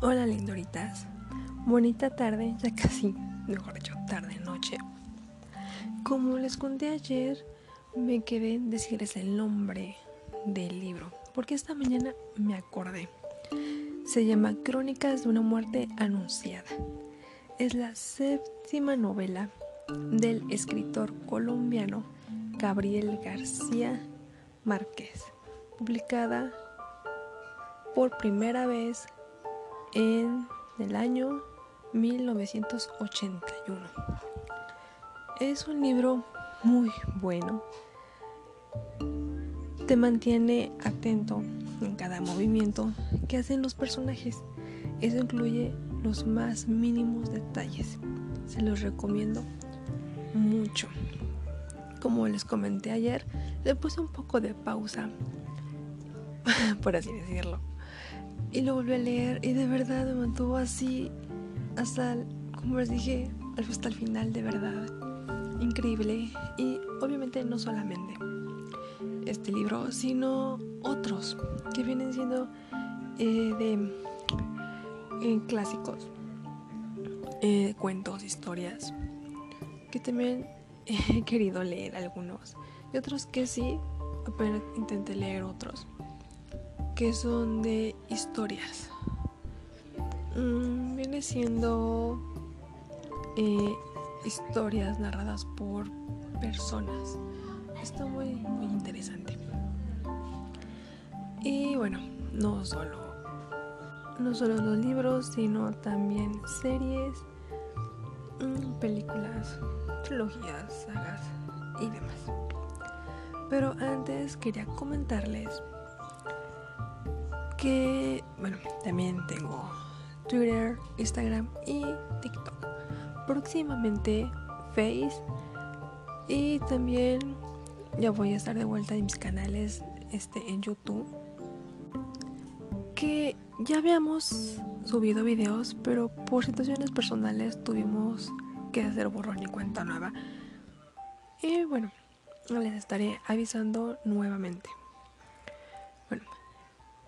Hola lindoritas, bonita tarde, ya casi, mejor dicho, tarde, noche. Como les conté ayer, me quedé decirles el nombre del libro, porque esta mañana me acordé. Se llama Crónicas de una muerte anunciada. Es la séptima novela del escritor colombiano Gabriel García Márquez, publicada por primera vez en el año 1981. Es un libro muy bueno. Te mantiene atento en cada movimiento que hacen los personajes. Eso incluye los más mínimos detalles. Se los recomiendo mucho. Como les comenté ayer, le puse un poco de pausa, por así decirlo y lo volví a leer y de verdad me mantuvo así hasta, como les dije, hasta el final, de verdad. Increíble. Y obviamente no solamente este libro, sino otros que vienen siendo eh, de eh, clásicos, eh, cuentos, historias, que también he querido leer algunos y otros que sí, apenas intenté leer otros que son de historias. Mm, viene siendo eh, historias narradas por personas. Está muy, muy interesante. Y bueno, no solo, no solo los libros, sino también series, mm, películas, trilogías, sagas y demás. Pero antes quería comentarles que, bueno, también tengo Twitter, Instagram y TikTok. Próximamente Face y también ya voy a estar de vuelta en mis canales este, en YouTube. Que ya habíamos subido videos, pero por situaciones personales tuvimos que hacer borrón y cuenta nueva. Y bueno, les estaré avisando nuevamente.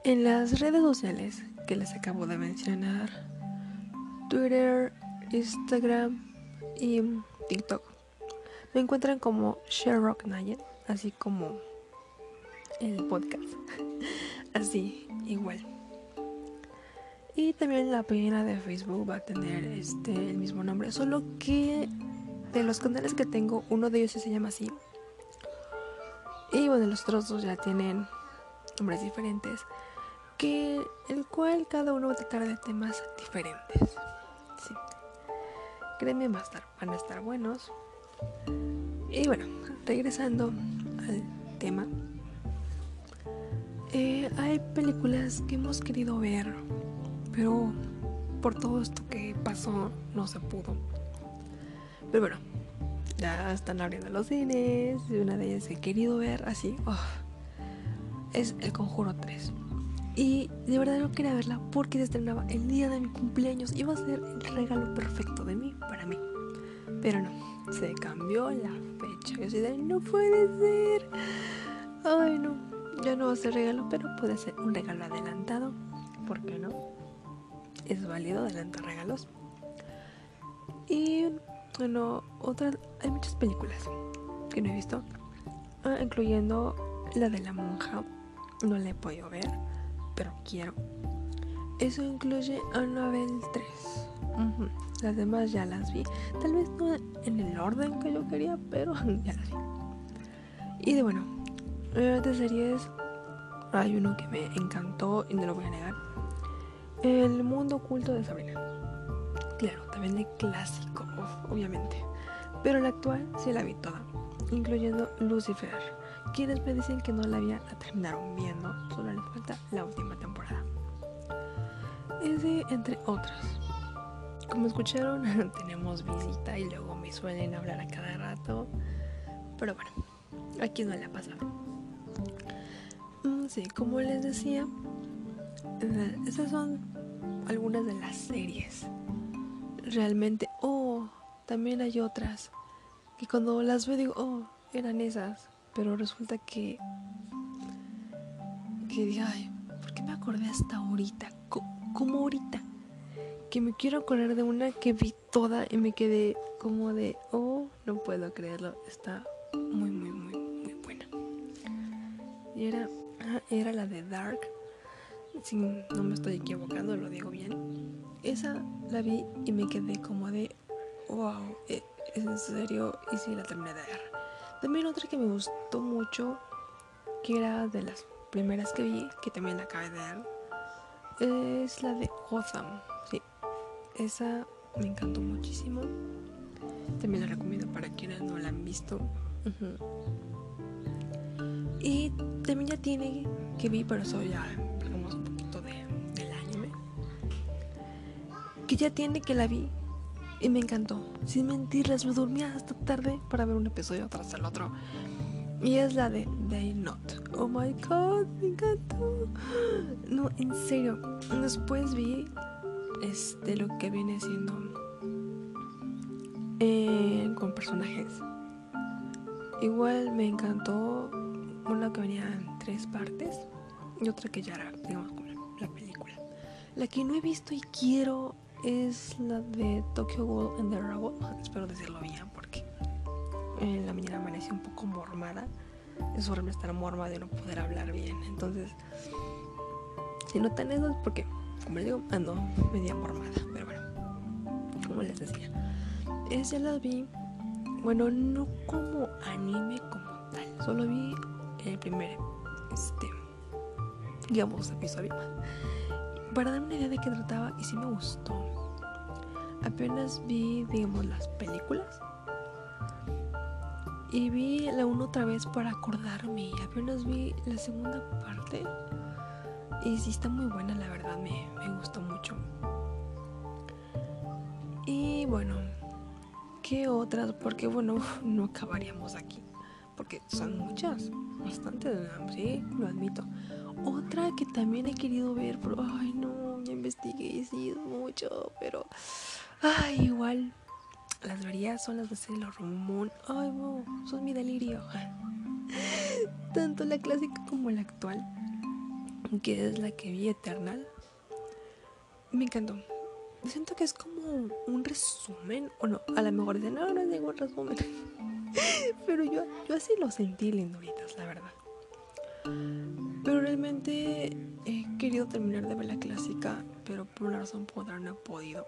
En las redes sociales que les acabo de mencionar, Twitter, Instagram y TikTok, me encuentran como Sherrock Nayen, así como el podcast, así igual. Y también la página de Facebook va a tener este el mismo nombre, solo que de los canales que tengo, uno de ellos se llama así. Y bueno, los otros dos ya tienen nombres diferentes que el cual cada uno va a tratar de temas diferentes. Sí. Créeme, van a estar buenos. Y bueno, regresando al tema. Eh, hay películas que hemos querido ver, pero por todo esto que pasó no se pudo. Pero bueno, ya están abriendo los cines y una de ellas he querido ver así. Oh, es El Conjuro 3. Y de verdad no quería verla porque se estrenaba el día de mi cumpleaños. Iba a ser el regalo perfecto de mí para mí. Pero no, se cambió la fecha. Yo así de, no puede ser. Ay, no, ya no va a ser regalo, pero puede ser un regalo adelantado. ¿Por qué no? Es válido adelantar regalos. Y bueno, otras, hay muchas películas que no he visto, ah, incluyendo la de la monja. No la he podido ver pero quiero. Eso incluye Annabelle 3. Las demás ya las vi. Tal vez no en el orden que yo quería, pero ya las vi. Y de bueno, de series hay uno que me encantó y no lo voy a negar. El mundo oculto de Sabrina. Claro, también de clásico, obviamente. Pero la actual sí la vi toda, incluyendo Lucifer quienes me dicen que no la había la terminaron viendo, solo les falta la última temporada. Ese entre otras. Como escucharon, tenemos visita y luego me suelen hablar a cada rato. Pero bueno, aquí no le ha pasado. Mm, sí, como les decía, esas son algunas de las series. Realmente, oh, también hay otras que cuando las veo digo, oh, eran esas pero resulta que que dije, ay, ¿por qué me acordé hasta ahorita? ¿Cómo ahorita? que me quiero acordar de una que vi toda y me quedé como de, oh, no puedo creerlo, está muy, muy, muy, muy buena. Y era, ah, era la de Dark, si no me estoy equivocando, lo digo bien. Esa la vi y me quedé como de, wow, e, es en serio, y sí la terminé de ver. También otra que me gustó mucho, que era de las primeras que vi, que también la acabé de ver, es la de Gotham. Sí, esa me encantó muchísimo. También la recomiendo para quienes no la han visto. Y también ya tiene que vi, pero eso ya digamos un poquito de, del anime. Que ya tiene que la vi y me encantó. Sin mentirles, me dormía hasta tarde para ver un episodio tras el otro. Y es la de Day Not. Oh my god, me encantó. No, en serio. Después vi este, lo que viene siendo eh, con personajes. Igual me encantó una que venía en tres partes y otra que ya era, digamos, la película. La que no he visto y quiero es la de Tokyo Ghoul and the Rebel. Espero decirlo bien porque en la mañana amanecí un poco mormada. Es horrible estar mormada y no poder hablar bien. Entonces, si notan eso es porque, como les digo, ando media mormada. Pero bueno, como les decía, esa la vi, bueno, no como anime como tal. Solo vi el primer, este, digamos, episodio. Para dar una idea de qué trataba, y si me gustó. Apenas vi, digamos, las películas y vi la una otra vez para acordarme. Apenas vi la segunda parte. Y sí está muy buena, la verdad, me, me gustó mucho. Y bueno, ¿qué otras? Porque bueno, no acabaríamos aquí. Porque son muchas, bastantes, sí, lo admito. Otra que también he querido ver, pero ay no, ya investigué, sí, mucho, pero ay, igual las verías son las de Sailor Moon. Ay, wow, son mi delirio. Tanto la clásica como la actual, que es la que vi Eternal, me encantó. Siento que es como un resumen, o no, a lo mejor dicen, no, no es ningún resumen. Pero yo, yo así lo sentí, linduritas, la verdad. Pero realmente he querido terminar de ver la clásica, pero por una razón otra no he podido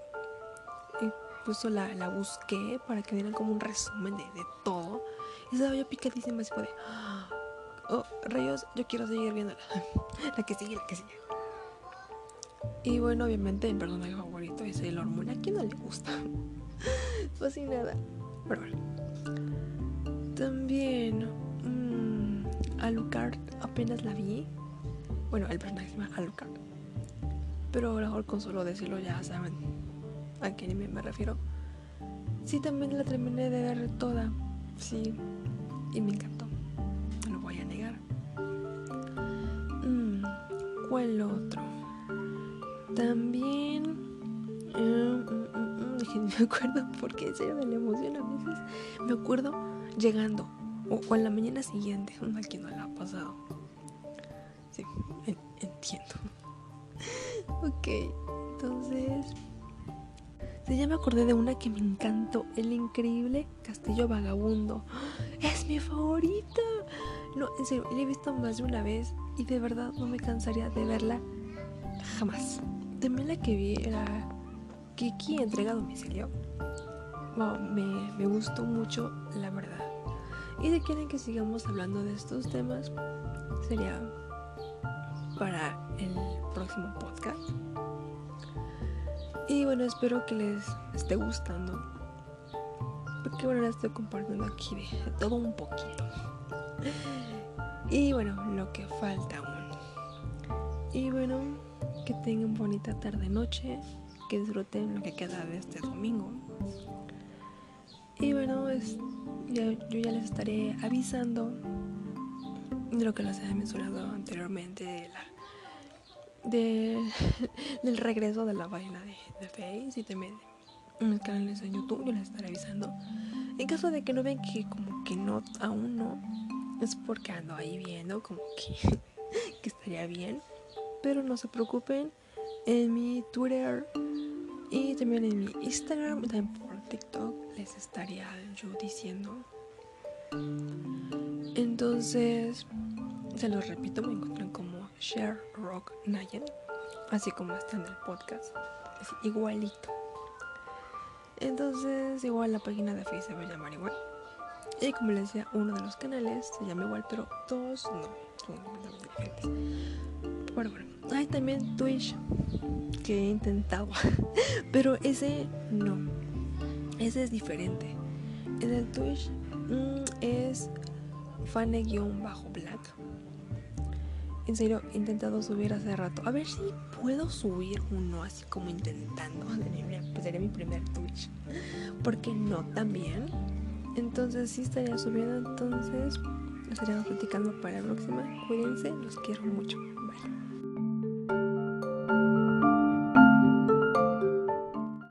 incluso la, la busqué para que dieran como un resumen de, de todo. Y estaba yo picadísima así de, oh, rayos, yo quiero seguir viéndola. la que sigue, la que sigue. Y bueno, obviamente mi personaje favorito es el Moon. ¿A quién no le gusta? Fascinada. Pero bueno. También Alucard apenas la vi. Bueno, el personaje se llama Alucard. Pero a lo mejor con solo decirlo ya saben a qué anime me refiero. Sí, también la terminé de ver toda, sí, y me encantó, no lo voy a negar. Mm, ¿Cuál otro? También... Mm, mm, me acuerdo porque en serio me la emociona a veces. Me acuerdo llegando o, o en la mañana siguiente, una que no la ha pasado. Sí, entiendo. ok, entonces Sí, ya me acordé de una que me encantó, el increíble Castillo Vagabundo. Es mi favorita. No, en serio, la he visto más de una vez y de verdad no me cansaría de verla jamás. También la que vi era Kiki entrega a domicilio. Wow, me, me gustó mucho, la verdad. Y si quieren que sigamos hablando de estos temas, sería para el próximo podcast. Y bueno, espero que les esté gustando. Porque bueno, les estoy compartiendo aquí de, todo un poquito. Y bueno, lo que falta aún. Y bueno, que tengan bonita tarde noche. Que disfruten lo que queda de este domingo. Y bueno, es, yo ya les estaré avisando de lo que les he mencionado anteriormente de la del regreso de la página de, de Face y también en el canal de YouTube. Yo les estaré avisando. En caso de que no ven que como que no, aún no, es porque ando ahí viendo como que, que estaría bien. Pero no se preocupen, en mi Twitter Y también en mi Instagram también por TikTok les estaría yo diciendo. Entonces, se los repito, me encuentran como Share Rock Nayan, así como está en el podcast, igualito. Entonces, igual la página de Facebook se va a llamar igual. Y como les decía, uno de los canales se llama igual, pero todos no, son bueno, hay también Twitch que he intentado, pero ese no, ese es diferente. En el Twitch mm, es fane-black. En serio, he intentado subir hace rato. A ver si puedo subir uno así como intentando. Pues sería mi primer Twitch. Porque no también. Entonces sí estaría subiendo. Entonces estaríamos platicando para la próxima. Cuídense, los quiero mucho. Bye.